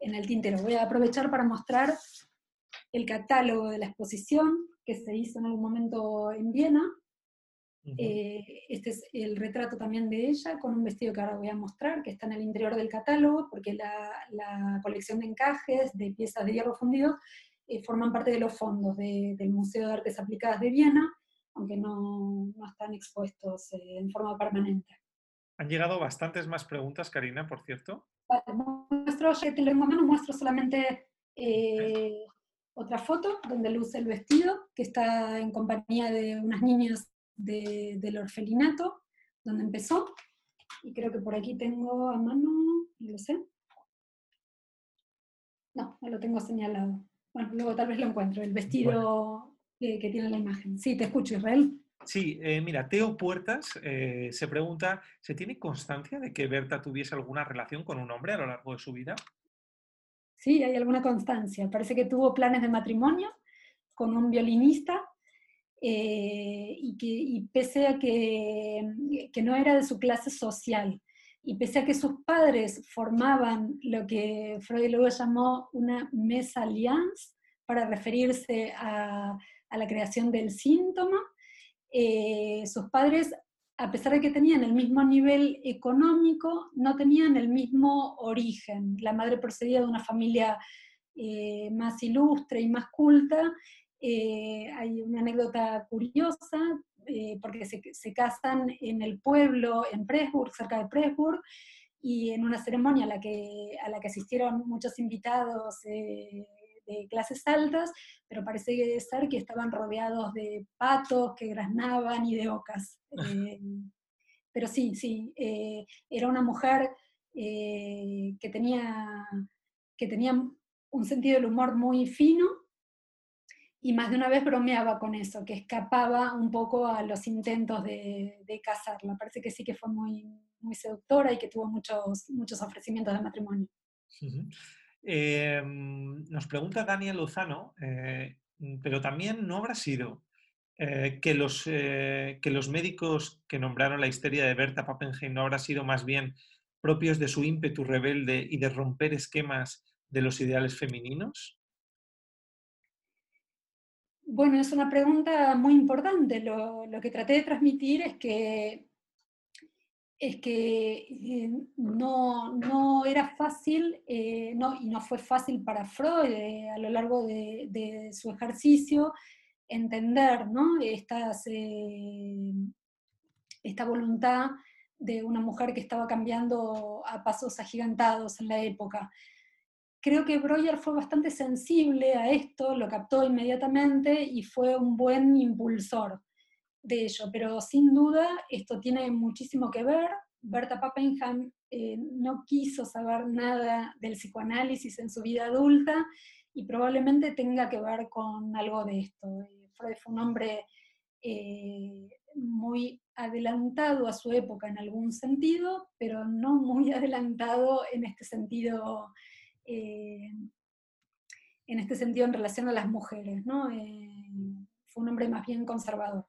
en el tintero. Voy a aprovechar para mostrar el catálogo de la exposición que se hizo en algún momento en Viena. Eh, este es el retrato también de ella, con un vestido que ahora voy a mostrar, que está en el interior del catálogo, porque la, colección de encajes de piezas de hierro fundido eh, forman parte de los fondos del Museo de Artes Aplicadas de Viena, aunque no, están expuestos eh, en forma permanente. Han llegado bastantes más preguntas, Karina, por cierto. muestro, ya te lo en mano, muestro solamente eh, otra foto donde luce el vestido, que está en compañía de unas niñas del orfelinato, donde empezó. Y creo que por aquí tengo a mano, no lo sé. No, no lo tengo señalado. Bueno, luego tal vez lo encuentro. El vestido que, tiene la imagen. Sí, te escucho, Israel. Sí, eh, mira, Teo Puertas eh, se pregunta, ¿se tiene constancia de que Berta tuviese alguna relación con un hombre a lo largo de su vida? Sí, hay alguna constancia. Parece que tuvo planes de matrimonio con un violinista eh, y que pese a que, que, no era de su clase social y pese a que sus padres formaban lo que Freud luego llamó una mesalliance para referirse a la creación del síntoma. Eh, sus padres, a pesar de que tenían el mismo nivel económico, no tenían el mismo origen. La madre procedía de una familia eh, más ilustre y más culta. Eh, hay una anécdota curiosa, porque se, casan en el pueblo, en Presburg, cerca de Presburg, y en una ceremonia a la que, a la que asistieron muchos invitados de clases altas, pero parece ser que estaban rodeados de patos que graznaban y de ocas. [laughs] Eh, pero sí, sí, eh, era una mujer eh, que, tenía, que tenía un sentido del humor muy fino y más de una vez bromeaba con eso, que escapaba un poco a los intentos de, de casarla. Parece que sí que fue muy, muy seductora y que tuvo muchos, muchos ofrecimientos de matrimonio. Em, nos pregunta Daniel Lozano, eh, pero también no habrá sido eh, que, los, eh, que los médicos que nombraron la histeria de Berta Pappenheim no habrá sido más bien propios de su ímpetu rebelde y de romper esquemas de los ideales femeninos? Bueno, es una pregunta muy importante. Lo, que traté de transmitir es que es que eh, no, era fácil, eh, no, y no fue fácil para Freud eh, a lo largo de, su ejercicio entender ¿no? Esta voluntad de una mujer que estaba cambiando a pasos agigantados en la época. Creo que Breuer fue bastante sensible a esto, lo captó inmediatamente y fue un buen impulsor de ello, pero sin duda esto tiene muchísimo que ver. Berta Pappenheim eh, no quiso saber nada del psicoanálisis en su vida adulta y probablemente tenga que ver con algo de esto. Eh, Freud fue un hombre eh, muy adelantado a su época en algún sentido, pero no muy [laughs] adelantado en este sentido, en este sentido en relación a las mujeres. ¿no? fue un hombre más bien conservador.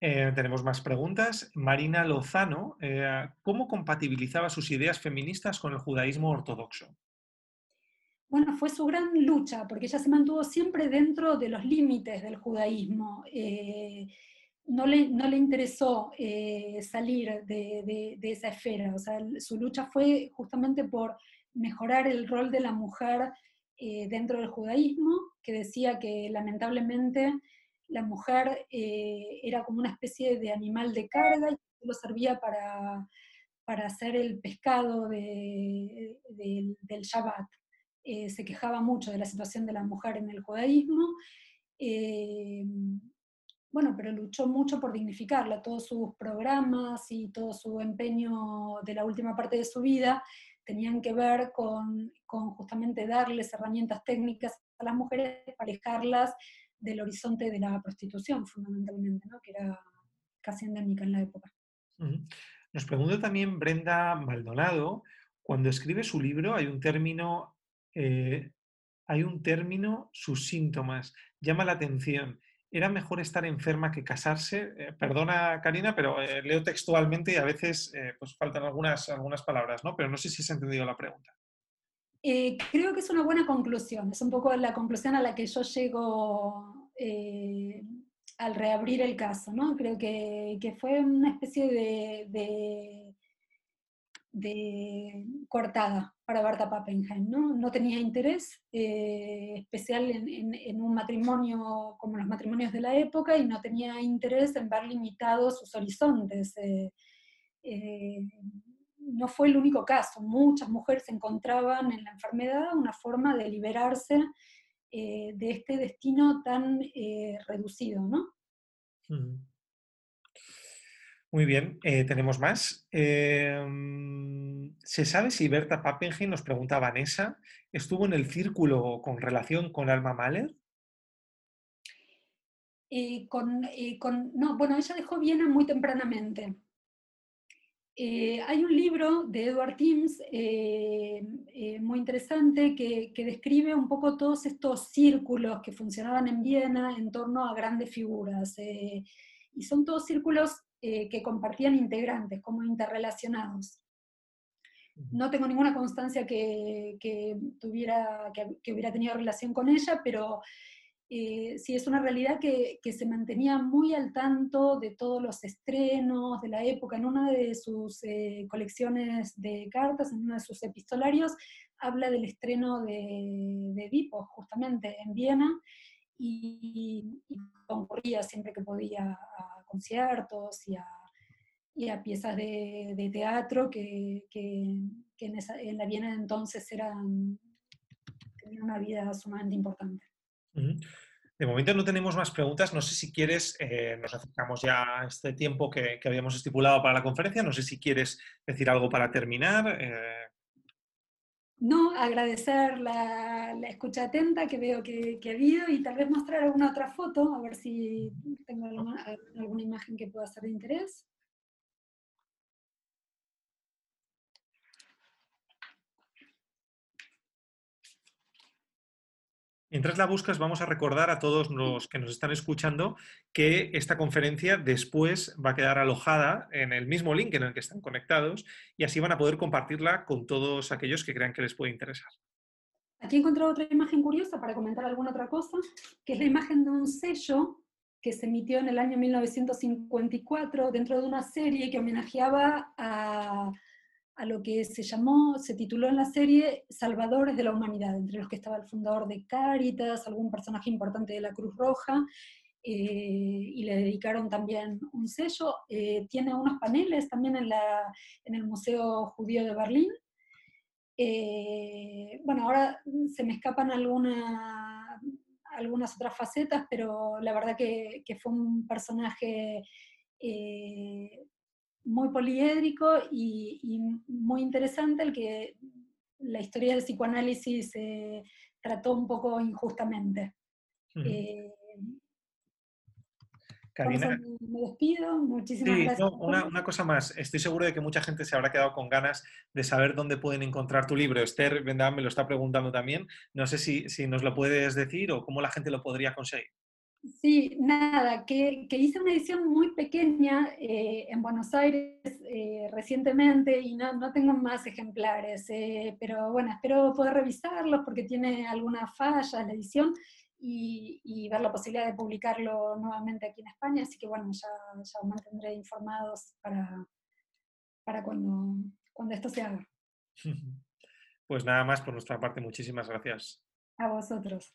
Eh, tenemos más preguntas. Marina Lozano, eh, ¿cómo compatibilizaba sus ideas feministas con el judaísmo ortodoxo? Bueno, fue su gran lucha, porque ella se mantuvo siempre dentro de los límites del judaísmo. Eh, no, le, no, le, interesó salir de, de, esa esfera. O sea, su lucha fue justamente por mejorar el rol de la mujer dentro del judaísmo, que decía que lamentablemente la mujer eh, era como una especie de animal de carga y solo servía para, hacer el pescado del Shabbat. Eh, se quejaba mucho de la situación de la mujer en el judaísmo. Eh, bueno, pero luchó mucho por dignificarla. Todos sus programas y todo su empeño de la última parte de su vida tenían que ver con, justamente darles herramientas técnicas a las mujeres para alejarlas del horizonte de la prostitución, fundamentalmente, ¿no? que era casi endémica en la época. Nos pregunta también Brenda Maldonado, cuando escribe su libro hay un término, eh, hay un término, sus síntomas, llama la atención. ¿Era mejor estar enferma que casarse? Eh, perdona, Karina, pero eh, leo textualmente y a veces pues faltan algunas, algunas palabras, ¿no? Pero no sé si has entendido la pregunta. creo que es una buena conclusión, es un poco la conclusión a la que yo llego al reabrir el caso, ¿no? Creo que, fue una especie de cortada para Berta Pappenheim. No, no tenía interés eh, especial en, un matrimonio como los matrimonios de la época y no tenía interés en ver limitados sus horizontes. Eh, eh, no fue el único caso, muchas mujeres encontraban en la enfermedad una forma de liberarse de este destino tan reducido. ¿no? Muy bien, eh, tenemos más. Em, ¿Se sabe si Berta Pappenheim, nos pregunta Vanessa, estuvo en el círculo con relación con Alma Mahler? Eh, eh, con, no, bueno, ella dejó Viena muy tempranamente. hay un libro de Edward Timms muy interesante que, que, describe un poco todos estos círculos que funcionaban en Viena en torno a grandes figuras. y son todos círculos eh, que compartían integrantes, como interrelacionados. No tengo ninguna constancia que, tuviera, que, hubiera tenido relación con ella, pero eh, sí es una realidad que, se mantenía muy al tanto de todos los estrenos de la época. En una de sus eh, colecciones de cartas, en uno de sus epistolarios, habla del estreno de, de Edipo, justamente en Viena, y, concurría siempre que podía a conciertos y a, y a piezas de, de teatro que, que, que en, esa, en, la Viena de entonces eran, tenían una vida sumamente importante. De momento no tenemos más preguntas. No sé si quieres, eh, nos acercamos ya a este tiempo que, que, habíamos estipulado para la conferencia. No sé si quieres decir algo para terminar. Eh, no, agradecer la, escucha atenta que veo que, ha habido y tal vez mostrar alguna otra foto, a ver si tengo alguna, alguna imagen que pueda ser de interés. Mientras la buscas, vamos a recordar a todos los que nos están escuchando que esta conferencia después va a quedar alojada en el mismo link en el que están conectados y así van a poder compartirla con todos aquellos que crean que les puede interesar. Aquí he encontrado otra imagen curiosa para comentar alguna otra cosa, que es la imagen de un sello que se emitió en el año 1954 dentro de una serie que homenajeaba a a lo que se llamó, se tituló en la serie Salvadores de la Humanidad, entre los que estaba el fundador de Cáritas, algún personaje importante de la Cruz Roja, eh, y le dedicaron también un sello. Eh, tiene unos paneles también en, la, en, el Museo Judío de Berlín. Eh, bueno, ahora se me escapan alguna, algunas otras facetas, pero la verdad que, que fue un personaje muy poliédrico y, muy interesante, el que la historia del psicoanálisis se trató un poco injustamente. Eh, Karina. Me despido, muchísimas gracias. una, cosa más, estoy seguro de que mucha gente se habrá quedado con ganas de saber dónde pueden encontrar tu libro. Esther Vendam me lo está preguntando también. No sé si, si nos lo puedes decir o cómo la gente lo podría conseguir. Sí, nada, que, hice una edición muy pequeña eh, en Buenos Aires eh, recientemente y no, tengo más ejemplares, eh, pero bueno, espero poder revisarlos porque tiene algunas fallas la edición y, ver la posibilidad de publicarlo nuevamente aquí en España, así que bueno, ya, ya os mantendré informados para, para cuando, cuando esto se haga. [laughs] Pues nada más por nuestra parte, muchísimas gracias. A vosotros.